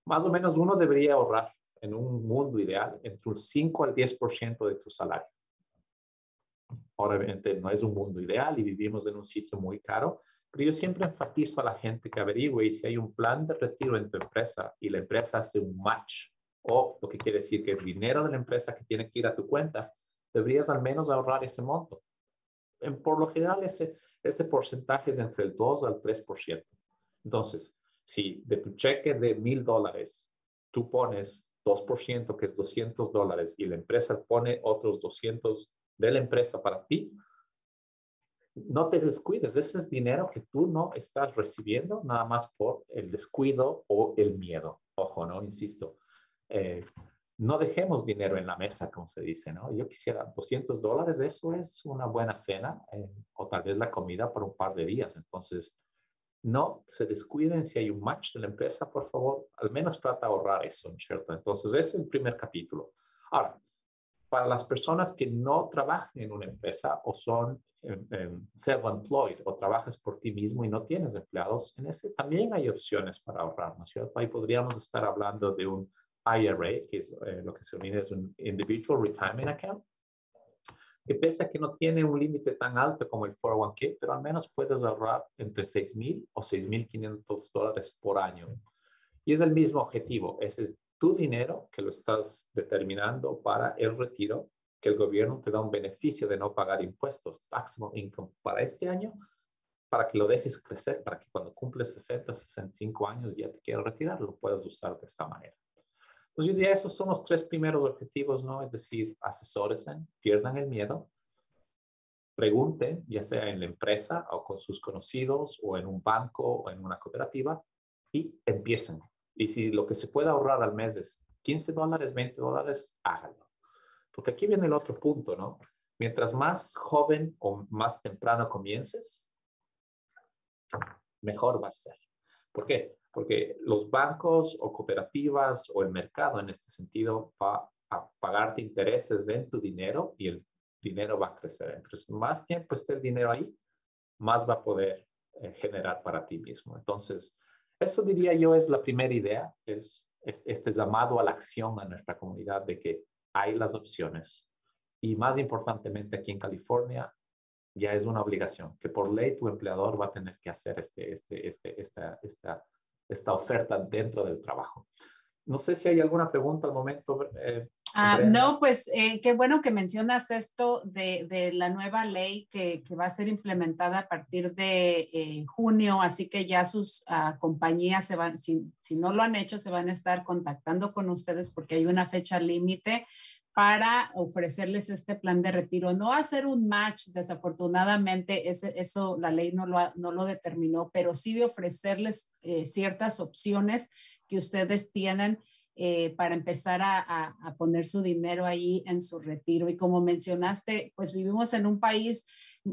más o menos uno debería ahorrar en un mundo ideal entre un 5 al 10% de tu salario. Obviamente no es un mundo ideal y vivimos en un sitio muy caro, pero yo siempre enfatizo a la gente que averigüe si hay un plan de retiro en tu empresa y la empresa hace un match o lo que quiere decir que el dinero de la empresa que tiene que ir a tu cuenta, deberías al menos ahorrar ese monto. En, por lo general, ese, ese porcentaje es entre el 2 al 3%. Entonces, si de tu cheque de mil dólares tú pones 2%, que es 200 dólares, y la empresa pone otros 200 de la empresa para ti, no te descuides. Ese es dinero que tú no estás recibiendo nada más por el descuido o el miedo. Ojo, ¿no? Insisto, eh, no dejemos dinero en la mesa, como se dice, ¿no? Yo quisiera 200 dólares, eso es una buena cena eh, o tal vez la comida por un par de días. Entonces, no se descuiden si hay un match de la empresa, por favor, al menos trata de ahorrar eso, ¿cierto? Entonces, ese es el primer capítulo. Ahora, para las personas que no trabajan en una empresa o son self-employed o trabajas por ti mismo y no tienes empleados, en ese también hay opciones para ahorrar, ¿no es cierto? Ahí podríamos estar hablando de un IRA, que es eh, lo que se denomina es un Individual Retirement Account, que pese a que no tiene un límite tan alto como el 401k, pero al menos puedes ahorrar entre 6,000 o 6,500 dólares por año. Y es el mismo objetivo, ese es tu dinero que lo estás determinando para el retiro, que el gobierno te da un beneficio de no pagar impuestos, taxable income para este año, para que lo dejes crecer, para que cuando cumples 60, 65 años ya te quieras retirar, lo puedas usar de esta manera. Entonces yo diría, esos son los tres primeros objetivos, ¿no? Es decir, asesórense, pierdan el miedo, pregunten, ya sea en la empresa o con sus conocidos o en un banco o en una cooperativa y empiecen. Y si lo que se puede ahorrar al mes es 15 dólares, 20 dólares, háganlo. Porque aquí viene el otro punto, ¿no? Mientras más joven o más temprano comiences, mejor va a ser. ¿Por qué? Porque los bancos o cooperativas o el mercado en este sentido va a pagarte intereses en tu dinero y el dinero va a crecer. Entonces, más tiempo esté el dinero ahí, más va a poder eh, generar para ti mismo. Entonces, eso diría yo es la primera idea, es, es este llamado a la acción a nuestra comunidad de que hay las opciones. Y más importantemente aquí en California, ya es una obligación, que por ley tu empleador va a tener que hacer este, este, este, esta, esta, esta oferta dentro del trabajo. No sé si hay alguna pregunta al momento. Eh, ah, no, pues eh, qué bueno que mencionas esto de, de la nueva ley que, que, va a ser implementada a partir de eh, junio, así que ya sus uh, compañías se van, si, si, no lo han hecho, se van a estar contactando con ustedes porque hay una fecha límite para ofrecerles este plan de retiro. No hacer un match, desafortunadamente, ese, eso la ley no lo, no lo determinó, pero sí de ofrecerles eh, ciertas opciones que ustedes tienen eh, para empezar a, a, poner su dinero ahí en su retiro. Y como mencionaste, pues vivimos en un país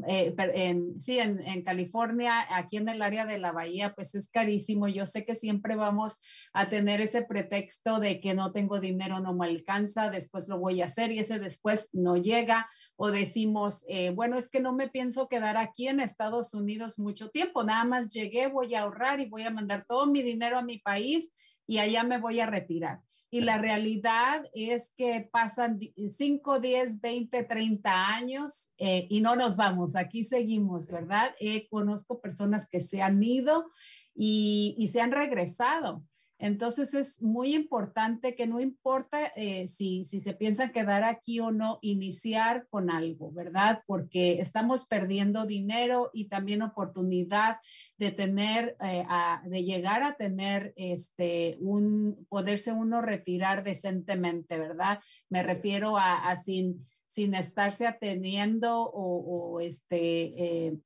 eh, en, sí, en, en, California, aquí en el área de la bahía, pues es carísimo. Yo sé que siempre vamos a tener ese pretexto de que no tengo dinero, no me alcanza, después lo voy a hacer y ese después no llega. O decimos, eh, bueno, es que no me pienso quedar aquí en Estados Unidos mucho tiempo, nada más llegué, voy a ahorrar y voy a mandar todo mi dinero a mi país y allá me voy a retirar. Y la realidad es que pasan 5, 10, 20, 30 años eh, y no nos vamos, aquí seguimos, ¿verdad? Eh, conozco personas que se han ido y, y se han regresado. Entonces es muy importante que no importa eh, si, si se piensa quedar aquí o no, iniciar con algo, ¿verdad? Porque estamos perdiendo dinero y también oportunidad de tener, eh, de llegar a tener este, un, poderse uno retirar decentemente, ¿verdad? Me refiero a, sin, sin estarse ateniendo o, o este, eh,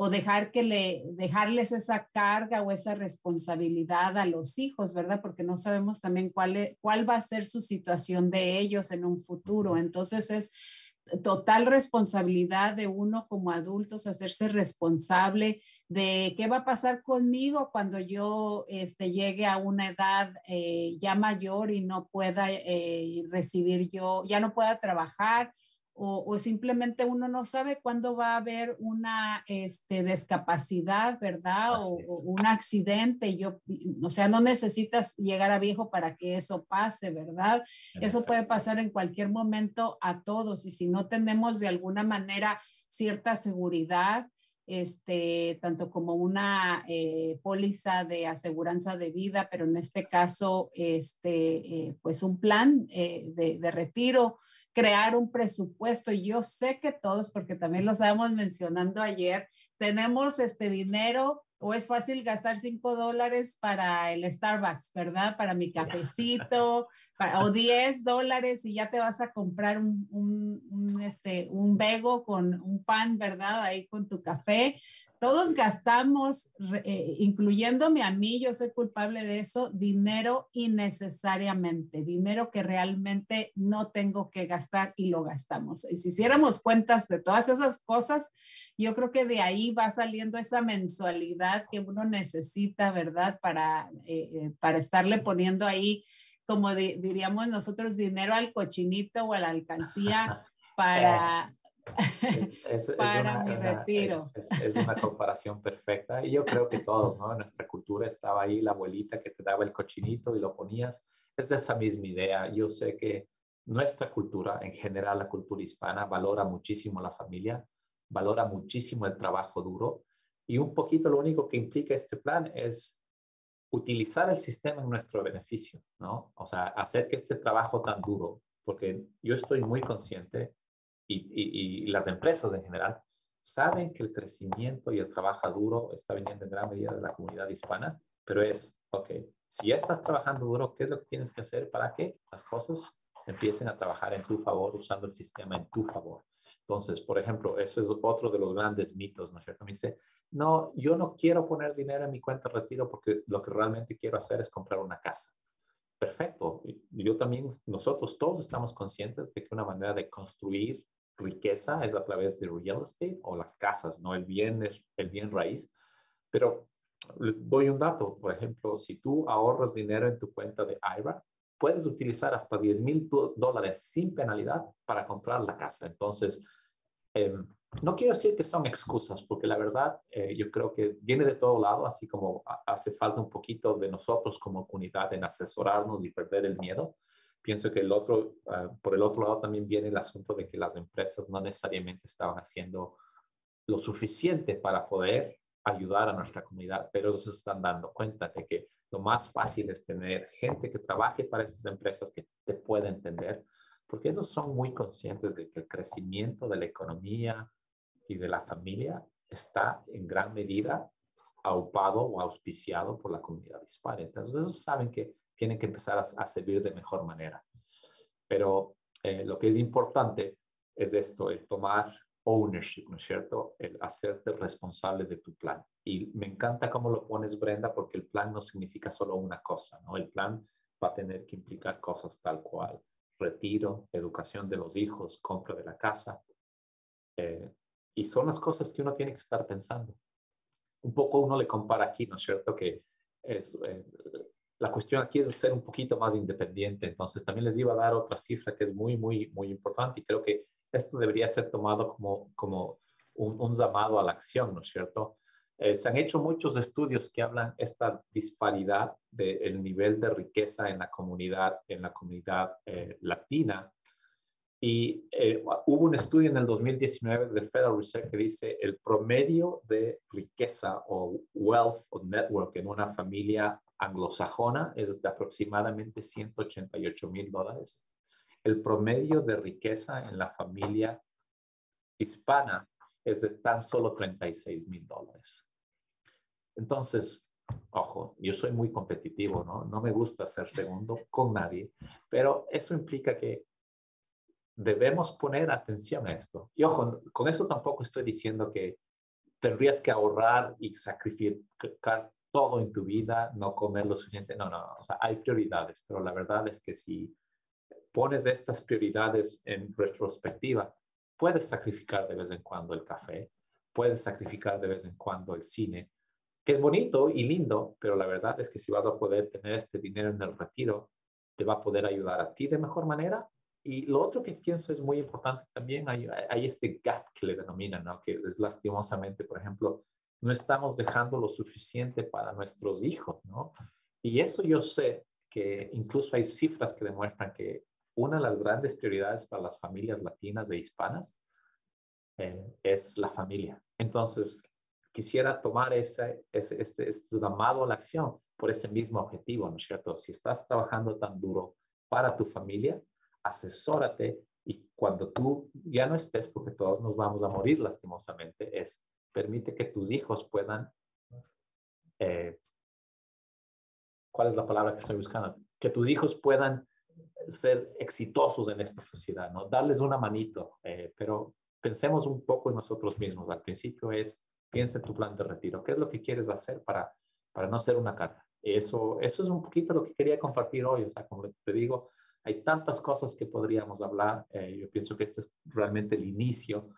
o dejar que le, dejarles esa carga o esa responsabilidad a los hijos, ¿verdad? Porque no sabemos también cuál, e, cuál va a ser su situación de ellos en un futuro. Entonces es total responsabilidad de uno como adultos hacerse responsable de qué va a pasar conmigo cuando yo este, llegue a una edad eh, ya mayor y no pueda eh, recibir yo, ya no pueda trabajar o, simplemente uno no sabe cuándo va a haber una este, discapacidad, ¿verdad? O, un accidente. Yo, o sea, no necesitas llegar a viejo para que eso pase, ¿verdad? Eso puede pasar en cualquier momento a todos y si no tenemos de alguna manera cierta seguridad, este, tanto como una eh, póliza de aseguranza de vida, pero en este caso, este, eh, pues un plan eh, de, de retiro crear un presupuesto. Yo sé que todos, porque también lo estábamos mencionando ayer, tenemos este dinero o es fácil gastar cinco dólares para el Starbucks, ¿verdad? Para mi cafecito, o 10 dólares y ya te vas a comprar un, un, un, este, un bego con un pan, ¿verdad? Ahí con tu café todos gastamos, eh, incluyéndome a mí, yo soy culpable de eso, dinero innecesariamente, dinero que realmente no tengo que gastar y lo gastamos. Y si hiciéramos cuentas de todas esas cosas, yo creo que de ahí va saliendo esa mensualidad que uno necesita, ¿verdad? Para, eh, eh, para estarle poniendo ahí, como diríamos nosotros, dinero al cochinito o a la alcancía para es, para mi retiro. Es, una comparación perfecta y yo creo que todos, ¿no? En nuestra cultura estaba ahí la abuelita que te daba el cochinito y lo ponías. Es de esa misma idea. Yo sé que nuestra cultura, en general la cultura hispana, valora muchísimo la familia, valora muchísimo el trabajo duro y un poquito lo único que implica este plan es utilizar el sistema en nuestro beneficio, ¿no? O sea, hacer que este trabajo tan duro, porque yo estoy muy consciente y, las empresas en general saben que el crecimiento y el trabajo duro está viniendo en gran medida de la comunidad hispana, pero es, ok, si ya estás trabajando duro, ¿qué es lo que tienes que hacer para que las cosas empiecen a trabajar en tu favor, usando el sistema en tu favor? Entonces, por ejemplo, eso es otro de los grandes mitos, ¿no es cierto? Me dice, no, yo no quiero poner dinero en mi cuenta de retiro porque lo que realmente quiero hacer es comprar una casa. Perfecto. Yo también, nosotros todos estamos conscientes de que una manera de construir riqueza es a través de real estate o las casas, ¿no? El bien, el bien raíz. Pero les doy un dato, por ejemplo, si tú ahorras dinero en tu cuenta de IRA, puedes utilizar hasta 10 mil dólares sin penalidad para comprar la casa. Entonces, em, no quiero decir que son excusas, porque la verdad eh, yo creo que viene de todo lado, así como hace falta un poquito de nosotros como comunidad en asesorarnos y perder el miedo. Pienso que el otro, ah, por el otro lado también viene el asunto de que las empresas no necesariamente estaban haciendo lo suficiente para poder ayudar a nuestra comunidad, pero se están dando cuenta de que lo más fácil es tener gente que trabaje para esas empresas que te pueda entender, porque ellos son muy conscientes de que el crecimiento de la economía y de la familia está en gran medida aupado o auspiciado por la comunidad hispana. Entonces, ellos saben que tienen que empezar a, servir de mejor manera. Pero eh, lo que es importante es esto, el tomar ownership, ¿no es cierto? El hacerte responsable de tu plan. Y me encanta cómo lo pones, Brenda, porque el plan no significa solo una cosa, ¿no? El plan va a tener que implicar cosas tal cual. Retiro, educación de los hijos, compra de la casa. Eh, y son las cosas que uno tiene que estar pensando. Un poco uno le compara aquí, ¿no es cierto? Que es, eh, la cuestión aquí es ser un poquito más independiente. Entonces, también les iba a dar otra cifra que es muy, muy, muy importante y creo que esto debería ser tomado como, como un, llamado a la acción, ¿no es cierto? Eh, se han hecho muchos estudios que hablan esta disparidad del nivel de riqueza en la comunidad, en la comunidad eh, latina. Y eh, hubo un estudio en el 2019 del Federal Reserve que dice el promedio de riqueza o wealth o network en una familia anglosajona es de aproximadamente 188 mil dólares el promedio de riqueza en la familia hispana es de tan solo 36 mil dólares. Entonces, ojo, yo soy muy competitivo, ¿no? No me gusta ser segundo con nadie, pero eso implica que debemos poner atención a esto. Y ojo, con eso tampoco estoy diciendo que tendrías que ahorrar y sacrificar todo en tu vida, no comer lo suficiente. No, no, o sea, hay prioridades, pero la verdad es que si pones estas prioridades en retrospectiva, puedes sacrificar de vez en cuando el café, puedes sacrificar de vez en cuando el cine, que es bonito y lindo, pero la verdad es que si vas a poder tener este dinero en el retiro, te va a poder ayudar a ti de mejor manera. Y lo otro que pienso es muy importante también, hay, hay este gap que le denominan, ¿no? que es lastimosamente, por ejemplo, no estamos dejando lo suficiente para nuestros hijos, ¿no? Y eso yo sé que incluso hay cifras que demuestran que una de las grandes prioridades para las familias latinas e hispanas eh, es la familia. Entonces, quisiera tomar ese, ese, este, este llamado a la acción por ese mismo objetivo, ¿no es cierto? Si estás trabajando tan duro para tu familia, asesórate y cuando tú ya no estés, porque todos nos vamos a morir lastimosamente, es permite que tus hijos puedan, eh, ¿cuál es la palabra que estoy buscando? Que tus hijos puedan ser exitosos en esta sociedad, ¿no? Darles una manito, eh, pero pensemos un poco en nosotros mismos. Al principio es, piensa en tu plan de retiro. ¿Qué es lo que quieres hacer para, para no ser una carga? Eso, eso es un poquito lo que quería compartir hoy. O sea, como te digo, hay tantas cosas que podríamos hablar. Eh, yo pienso que este es realmente el inicio,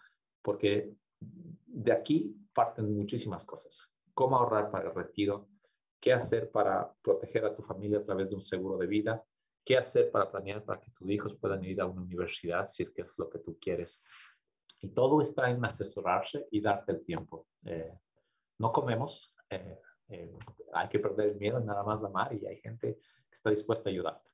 porque de aquí parten muchísimas cosas. Cómo ahorrar para el retiro, qué hacer para proteger a tu familia a través de un seguro de vida, qué hacer para planear para que tus hijos puedan ir a una universidad si es que es lo que tú quieres. Y todo está en asesorarse y darte el tiempo. Eh, no comemos, eh, hay que perder el miedo, nada más amar y hay gente que está dispuesta a ayudarte.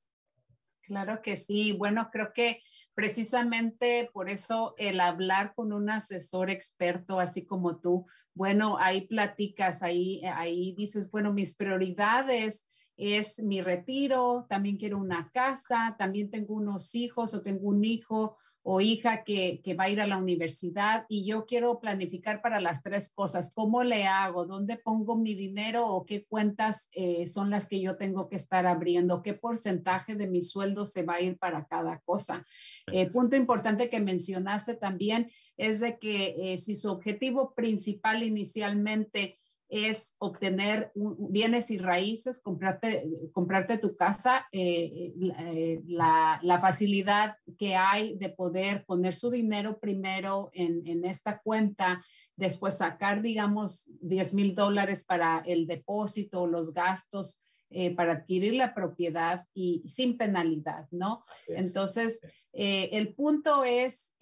Claro que sí. Bueno, creo que precisamente por eso el hablar con un asesor experto, así como tú, bueno, ahí platicas, ahí, ahí dices, bueno, mis prioridades es mi retiro, también quiero una casa, también tengo unos hijos o tengo un hijo o hija que, va a ir a la universidad y yo quiero planificar para las tres cosas. ¿Cómo le hago? ¿Dónde pongo mi dinero o qué cuentas eh, son las que yo tengo que estar abriendo? ¿Qué porcentaje de mi sueldo se va a ir para cada cosa? Eh, punto importante que mencionaste también es de que eh, si su objetivo principal inicialmente es obtener bienes y raíces, comprarte, comprarte tu casa, eh, eh, la, la, facilidad que hay de poder poner su dinero primero en, en esta cuenta, después sacar, digamos, 10 mil dólares para el depósito, los gastos. Eh, para adquirir la propiedad y sin penalidad, ¿no? Entonces, el punto es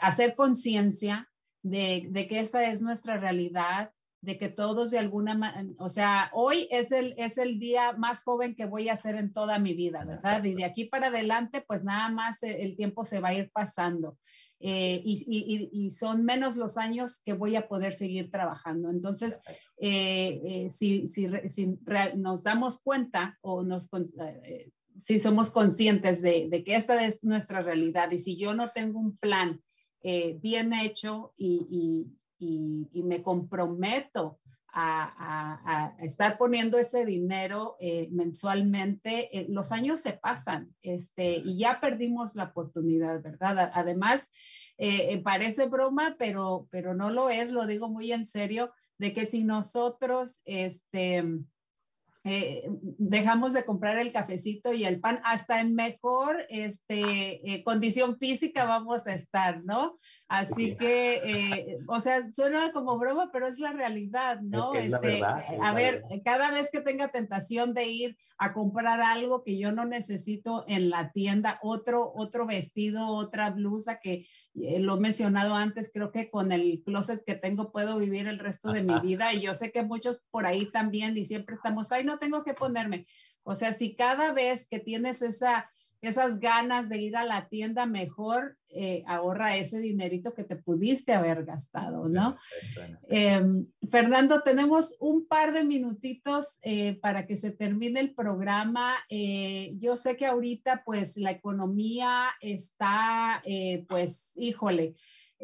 hacer conciencia de, de, que esta es nuestra realidad, de que todos de alguna manera, o sea, hoy es el, es el día más joven que voy a hacer en toda mi vida, ¿verdad? Y de aquí para adelante, pues nada más eh, el tiempo se va a ir pasando. Eh, y, y, y, son menos los años que voy a poder seguir trabajando. Entonces, eh, si, si, si nos damos cuenta o nos, si somos conscientes de, de, que esta es nuestra realidad y si yo no tengo un plan bien hecho y, y, me comprometo a, estar poniendo ese dinero eh, mensualmente, eh, los años se pasan este, y ya perdimos la oportunidad, ¿verdad? Además, eh, parece broma, pero, pero no lo es, lo digo muy en serio, de que si nosotros, este, eh, dejamos de comprar el cafecito y el pan, hasta en mejor este, eh, condición física vamos a estar, ¿no? Así que, eh, o sea, suena como broma, pero es la realidad, ¿no? este, a ver, cada vez que tenga tentación de ir a comprar algo que yo no necesito en la tienda, otro, otro vestido, otra blusa que lo he mencionado antes, creo que con el closet que tengo puedo vivir el resto de mi vida y yo sé que muchos por ahí también y siempre estamos, ay, no tengo que ponerme. O sea, si cada vez que tienes esa, esas ganas de ir a la tienda, mejor eh, ahorra ese dinerito que te pudiste haber gastado, ¿no? Em, Fernando, tenemos un par de minutitos eh, para que se termine el programa. Eh, yo sé que ahorita, pues, la economía está, pues, híjole,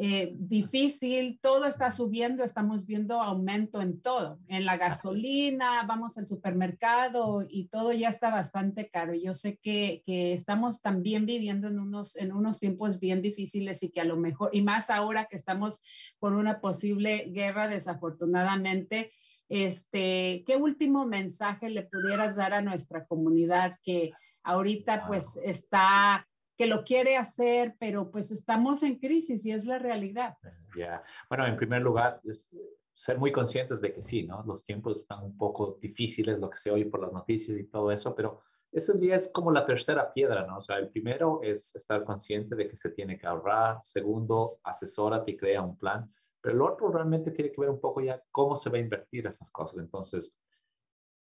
eh, difícil, todo está subiendo, estamos viendo aumento en todo, en la gasolina, vamos al supermercado y todo ya está bastante caro. Yo sé que, que, estamos también viviendo en unos, en unos tiempos bien difíciles y que a lo mejor, y más ahora que estamos con una posible guerra desafortunadamente, este, ¿qué último mensaje le pudieras dar a nuestra comunidad que ahorita pues está que lo quiere hacer, pero pues estamos en crisis y es la realidad. Ya, bueno, en primer lugar, ser muy conscientes de que sí, ¿no? Los tiempos están un poco difíciles, lo que se oye por las noticias y todo eso, pero ese día es como la tercera piedra, ¿no? O sea, el primero es estar consciente de que se tiene que ahorrar, segundo, asesórate y crea un plan, pero el otro realmente tiene que ver un poco ya cómo se va a invertir esas cosas. Entonces,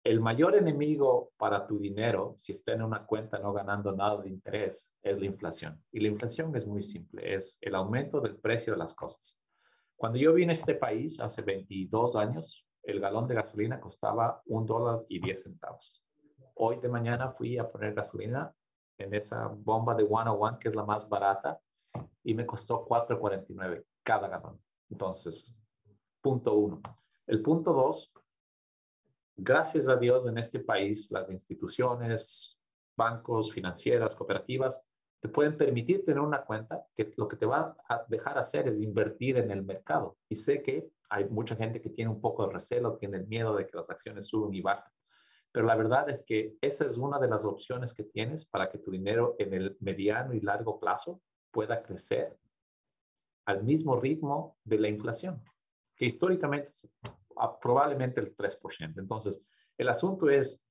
el mayor enemigo para tu dinero, si está en una cuenta no ganando nada de interés, es la inflación. Y la inflación es muy simple, es el aumento del precio de las cosas. Cuando yo vine a este país hace 22 años, el galón de gasolina costaba un dólar y 10 centavos. Hoy de mañana fui a poner gasolina en esa bomba de 101, que es la más barata, y me costó 4.49 cada galón. Entonces, punto uno. El punto dos gracias a Dios en este país, las instituciones, bancos, financieras, cooperativas, te pueden permitir tener una cuenta que lo que te va a dejar hacer es invertir en el mercado. Y sé que hay mucha gente que tiene un poco de recelo, tiene el miedo de que las acciones suban y bajan. Pero la verdad es que esa es una de las opciones que tienes para que tu dinero en el mediano y largo plazo pueda crecer al mismo ritmo de la inflación, que históricamente probablemente el 3%. Entonces, el asunto es,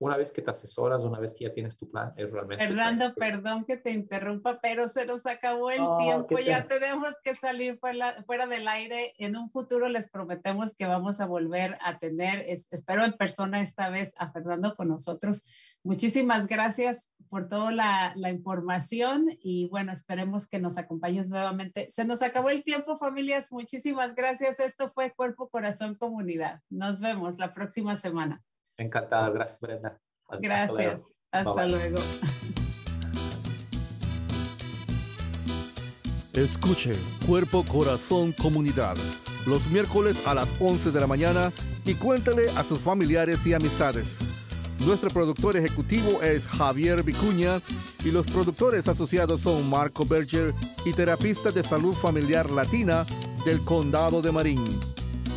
una vez que te asesoras, una vez que ya tienes tu plan, es realmente... Fernando, perdón que te interrumpa, pero se nos acabó el tiempo, ya tenemos que salir fuera, fuera, del aire. En un futuro les prometemos que vamos a volver a tener, espero en persona esta vez, a Fernando con nosotros. Muchísimas gracias por toda la, la información y bueno, esperemos que nos acompañes nuevamente. Se nos acabó el tiempo, familias. Muchísimas gracias. Esto fue Cuerpo, Corazón, Comunidad. Nos vemos la próxima semana. Encantado, gracias Brenda. Gracias, hasta luego. Escuche Cuerpo, Corazón, Comunidad los miércoles a las 11 de la mañana y cuéntale a sus familiares y amistades. Nuestro productor ejecutivo es Javier Vicuña y los productores asociados son Marco Berger y terapista de salud familiar latina del Condado de Marín.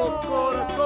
comunidad. Cuerpo, corazón y comunidad.